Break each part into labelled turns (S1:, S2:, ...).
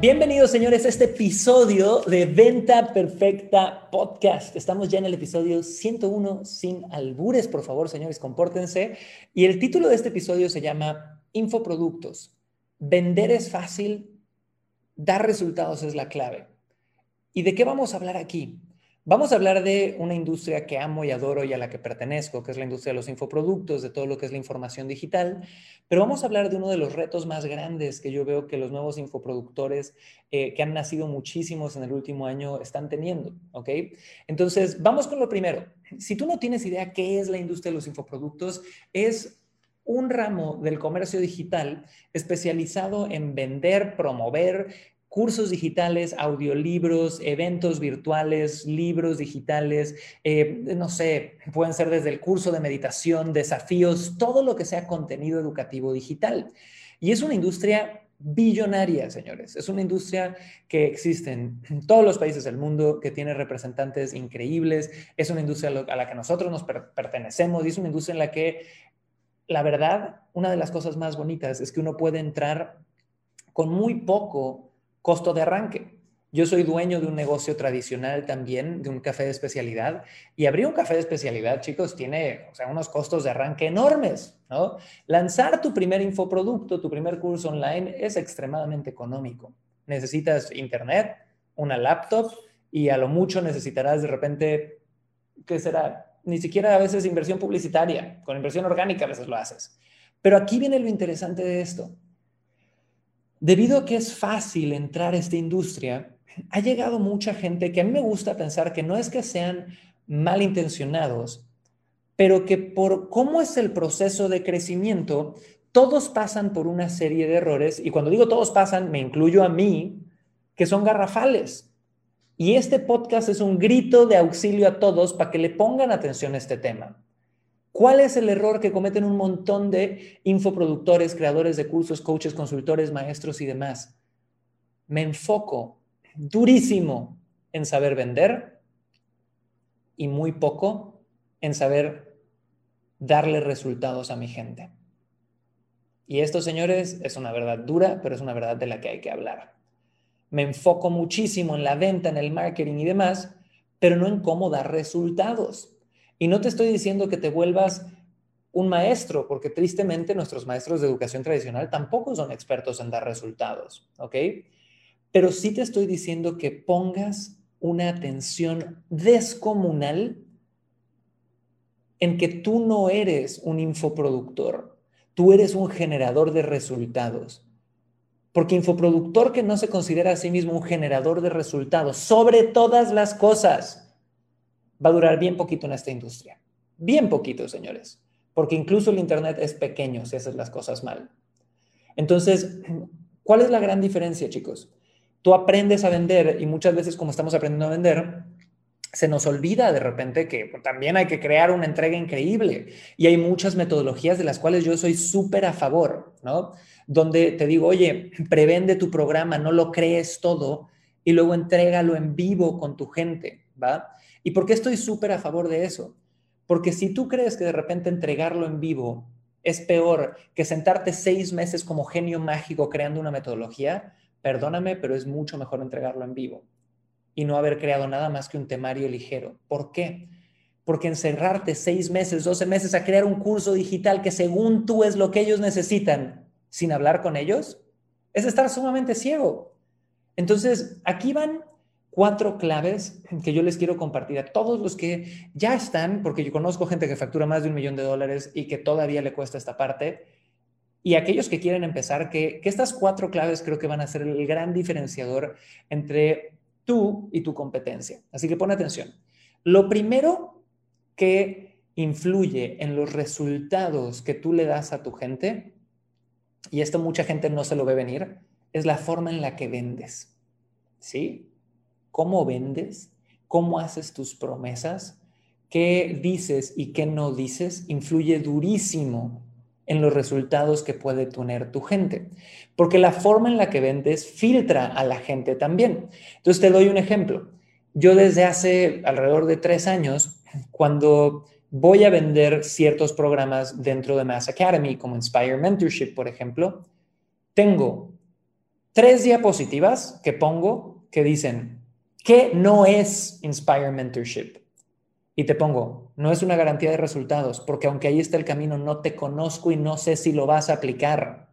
S1: Bienvenidos señores a este episodio de Venta Perfecta Podcast. Estamos ya en el episodio 101 sin albures, por favor señores, compórtense. Y el título de este episodio se llama Infoproductos. Vender es fácil, dar resultados es la clave. ¿Y de qué vamos a hablar aquí? Vamos a hablar de una industria que amo y adoro y a la que pertenezco, que es la industria de los infoproductos, de todo lo que es la información digital, pero vamos a hablar de uno de los retos más grandes que yo veo que los nuevos infoproductores, eh, que han nacido muchísimos en el último año, están teniendo, ¿ok? Entonces, vamos con lo primero. Si tú no tienes idea qué es la industria de los infoproductos, es un ramo del comercio digital especializado en vender, promover cursos digitales, audiolibros, eventos virtuales, libros digitales, eh, no sé, pueden ser desde el curso de meditación, desafíos, todo lo que sea contenido educativo digital. Y es una industria billonaria, señores. Es una industria que existe en todos los países del mundo, que tiene representantes increíbles. Es una industria a la que nosotros nos pertenecemos y es una industria en la que, la verdad, una de las cosas más bonitas es que uno puede entrar con muy poco Costo de arranque. Yo soy dueño de un negocio tradicional también, de un café de especialidad, y abrir un café de especialidad, chicos, tiene unos costos de arranque enormes, ¿no? Lanzar tu primer infoproducto, tu primer curso online es extremadamente económico. Necesitas internet, una laptop y a lo mucho necesitarás de repente, ¿qué será? Ni siquiera a veces inversión publicitaria, con inversión orgánica a veces lo haces. Pero aquí viene lo interesante de esto. Debido a que es fácil entrar a esta industria, ha llegado mucha gente que a mí me gusta pensar que no es que sean malintencionados, pero que por cómo es el proceso de crecimiento, todos pasan por una serie de errores, y cuando digo todos pasan, me incluyo a mí, que son garrafales. Y este podcast es un grito de auxilio a todos para que le pongan atención a este tema. ¿Cuál es el error que cometen un montón de infoproductores, creadores de cursos, coaches, consultores, maestros y demás? Me enfoco durísimo en saber vender y muy poco en saber darle resultados a mi gente. Y esto, señores, es una verdad dura, pero es una verdad de la que hay que hablar. Me enfoco muchísimo en la venta, en el marketing y demás, pero no en cómo dar resultados. Y no te estoy diciendo que te vuelvas un maestro, porque tristemente nuestros maestros de educación tradicional tampoco son expertos en dar resultados, ¿ok? Pero sí te estoy diciendo que pongas una atención descomunal en que tú no eres un infoproductor, tú eres un generador de resultados. Porque infoproductor que no se considera a sí mismo un generador de resultados sobre todas las cosas, va a durar bien poquito en esta industria. Bien poquito, señores. Porque incluso el Internet es pequeño si haces las cosas mal. Entonces, ¿cuál es la gran diferencia, chicos? Tú aprendes a vender y muchas veces como estamos aprendiendo a vender, se nos olvida de repente que también hay que crear una entrega increíble y hay muchas metodologías de las cuales yo soy súper a favor, ¿no? Donde te digo, oye, prevende tu programa, no lo crees todo y luego entrégalo en vivo con tu gente, ¿va? ¿Y por qué estoy súper a favor de eso? Porque si tú crees que de repente entregarlo en vivo es peor que sentarte seis meses como genio mágico creando una metodología, perdóname, pero es mucho mejor entregarlo en vivo y no haber creado nada más que un temario ligero. ¿Por qué? Porque encerrarte seis meses, doce meses a crear un curso digital que según tú es lo que ellos necesitan sin hablar con ellos, es estar sumamente ciego. Entonces, aquí van cuatro claves que yo les quiero compartir a todos los que ya están, porque yo conozco gente que factura más de un millón de dólares y que todavía le cuesta esta parte, y aquellos que quieren empezar, que, estas cuatro claves creo que van a ser el gran diferenciador entre tú y tu competencia. Así que pon atención. Lo primero que influye en los resultados que tú le das a tu gente, y esto mucha gente no se lo ve venir, es la forma en la que vendes. ¿Sí? Cómo vendes cómo haces tus promesas, qué dices y qué no dices, influye durísimo en los resultados que puede tener tu gente. Porque la forma en la que vendes filtra a la gente también. Entonces te doy un ejemplo. Yo desde hace alrededor de tres años, cuando voy a vender ciertos programas dentro de Mass Academy, como Inspire Mentorship, por ejemplo, tengo tres diapositivas que pongo que dicen, ¿qué no es Inspire Mentorship? Y te pongo, no es una garantía de resultados, porque aunque ahí está el camino, no te conozco y no sé si lo vas a aplicar.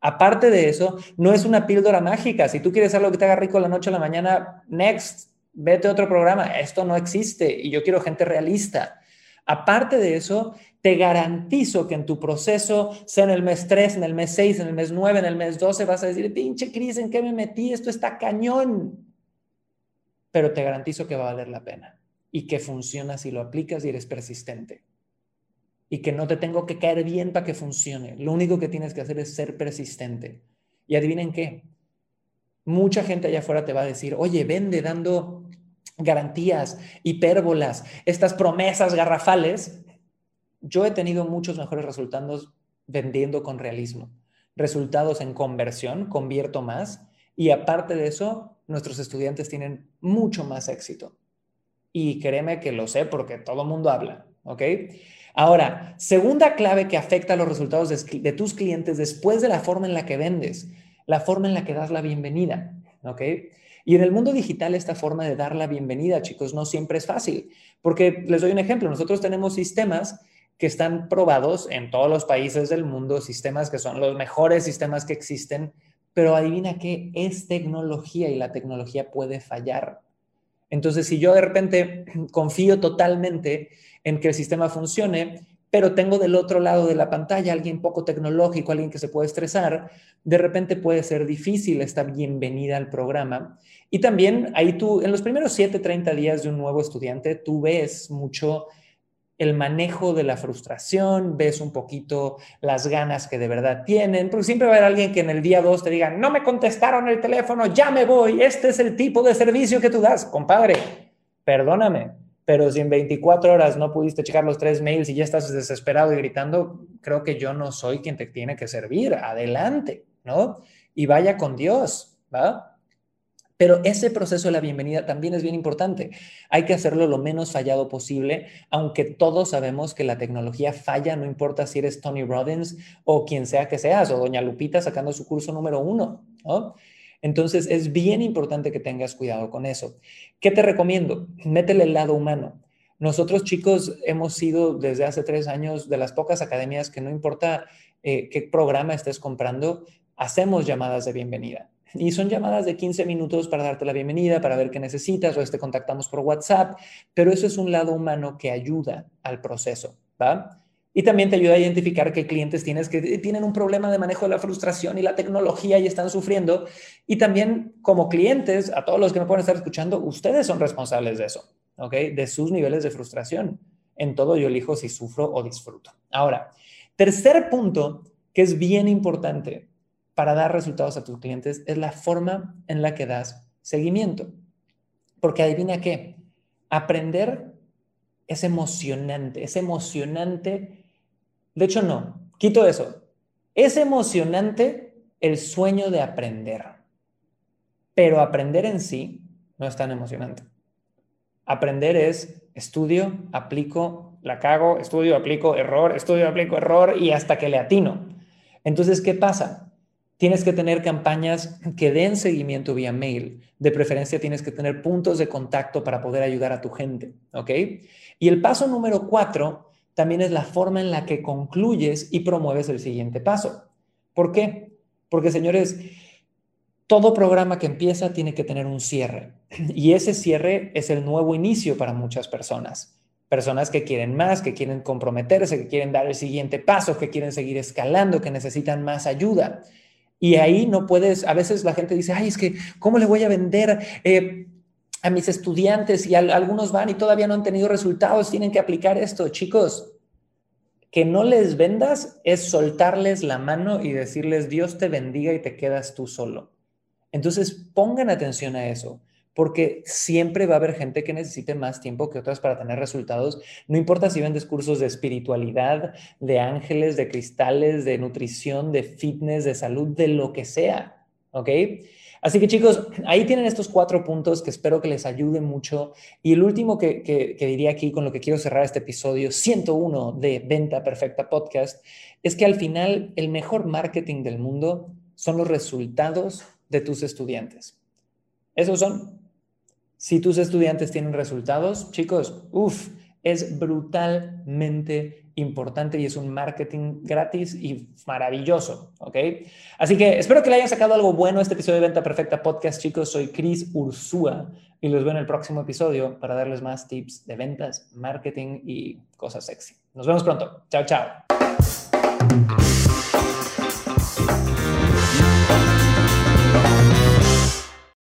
S1: Aparte de eso, no es una píldora mágica. Si tú quieres algo que te haga rico la noche a la mañana, next, vete a otro programa. Esto no existe y yo quiero gente realista. Aparte de eso, te garantizo que en tu proceso, sea en el mes 3, en el mes 6, en el mes 9, en el mes 12, vas a decir, pinche Cris, ¿en qué me metí? Esto está cañón. Pero te garantizo que va a valer la pena y que funciona si lo aplicas y eres persistente. Y que no te tengo que caer bien para que funcione. Lo único que tienes que hacer es ser persistente. Y adivinen qué. Mucha gente allá afuera te va a decir, oye, vende dando garantías, hipérbolas, estas promesas garrafales. Yo he tenido muchos mejores resultados vendiendo con realismo. Resultados en conversión, convierto más. Y aparte de eso, nuestros estudiantes tienen mucho más éxito y créeme que lo sé porque todo el mundo habla, ¿ok? Ahora, segunda clave que afecta a los resultados de, tus clientes después de la forma en la que vendes, la forma en la que das la bienvenida, ¿ok? Y en el mundo digital esta forma de dar la bienvenida, chicos, no siempre es fácil, porque les doy un ejemplo, nosotros tenemos sistemas que están probados en todos los países del mundo, sistemas que son los mejores sistemas que existen, pero adivina qué, es tecnología y la tecnología puede fallar. Entonces, si yo de repente confío totalmente en que el sistema funcione, pero tengo del otro lado de la pantalla alguien poco tecnológico, alguien que se puede estresar, de repente puede ser difícil esta bienvenida al programa. Y también ahí tú, en los primeros 7, 30 días de un nuevo estudiante, tú ves mucho el manejo de la frustración, ves un poquito las ganas que de verdad tienen, porque siempre va a haber alguien que en el día 2 te diga, no me contestaron el teléfono, ya me voy, este es el tipo de servicio que tú das, compadre, perdóname, pero si en 24 horas no pudiste checar los tres mails y ya estás desesperado y gritando, creo que yo no soy quien te tiene que servir, adelante, ¿no? Y vaya con Dios, ¿va? Pero ese proceso de la bienvenida también es bien importante. Hay que hacerlo lo menos fallado posible, aunque todos sabemos que la tecnología falla, no importa si eres Tony Robbins o quien sea que seas, o Doña Lupita sacando su curso número uno. Entonces es bien importante que tengas cuidado con eso. ¿Qué te recomiendo? Métele el lado humano. Nosotros chicos hemos sido desde hace tres años de las pocas academias que no importa eh, qué programa estés comprando, hacemos llamadas de bienvenida. Y son llamadas de 15 minutos para darte la bienvenida, para ver qué necesitas, o te contactamos por WhatsApp, pero eso es un lado humano que ayuda al proceso. Y también te ayuda a identificar qué clientes tienes que tienen un problema de manejo de la frustración y la tecnología y están sufriendo. Y también como clientes, a todos los que me pueden estar escuchando, ustedes son responsables de eso, ¿ok? De sus niveles de frustración. En todo yo elijo si sufro o disfruto. Ahora, tercer punto que es bien importante para dar resultados a tus clientes es la forma en la que das seguimiento. Porque adivina qué, aprender es emocionante, es emocionante. De hecho, no, quito eso. Es emocionante el sueño de aprender, pero aprender en sí no es tan emocionante. Aprender es estudio, aplico, la cago, estudio, aplico, error, estudio, aplico, error y hasta que le atino. Entonces, ¿qué pasa? Tienes que tener campañas que den seguimiento vía mail. De preferencia tienes que tener puntos de contacto para poder ayudar a tu gente, ¿ok? Y el paso número cuatro también es la forma en la que concluyes y promueves el siguiente paso. ¿Por qué? Porque, señores, todo programa que empieza tiene que tener un cierre. Y ese cierre es el nuevo inicio para muchas personas. Personas que quieren más, que quieren comprometerse, que quieren dar el siguiente paso, que quieren seguir escalando, que necesitan más ayuda. Y ahí no puedes, a veces la gente dice, ay, es que, ¿cómo le voy a vender eh, a mis estudiantes? Y algunos van y todavía no han tenido resultados, tienen que aplicar esto. Chicos, que no les vendas es soltarles la mano y decirles, Dios te bendiga y te quedas tú solo. Entonces, pongan atención a eso. Porque siempre va a haber gente que necesite más tiempo que otras para tener resultados. No importa si vendes cursos de espiritualidad, de ángeles, de cristales, de nutrición, de fitness, de salud, de lo que sea, ¿ok? Así que chicos, ahí tienen estos cuatro puntos que espero que les ayuden mucho. Y el último que, que, diría aquí con lo que quiero cerrar este episodio 101 de Venta Perfecta Podcast es que al final el mejor marketing del mundo son los resultados de tus estudiantes. Esos son. Si tus estudiantes tienen resultados, chicos, uff, es brutalmente importante y es un marketing gratis y maravilloso, ¿ok? Así que espero que le hayan sacado algo bueno este episodio de Venta Perfecta Podcast, chicos. Soy Chris Ursúa y los veo en el próximo episodio para darles más tips de ventas, marketing y cosas sexy. Nos vemos pronto. Chao, chao.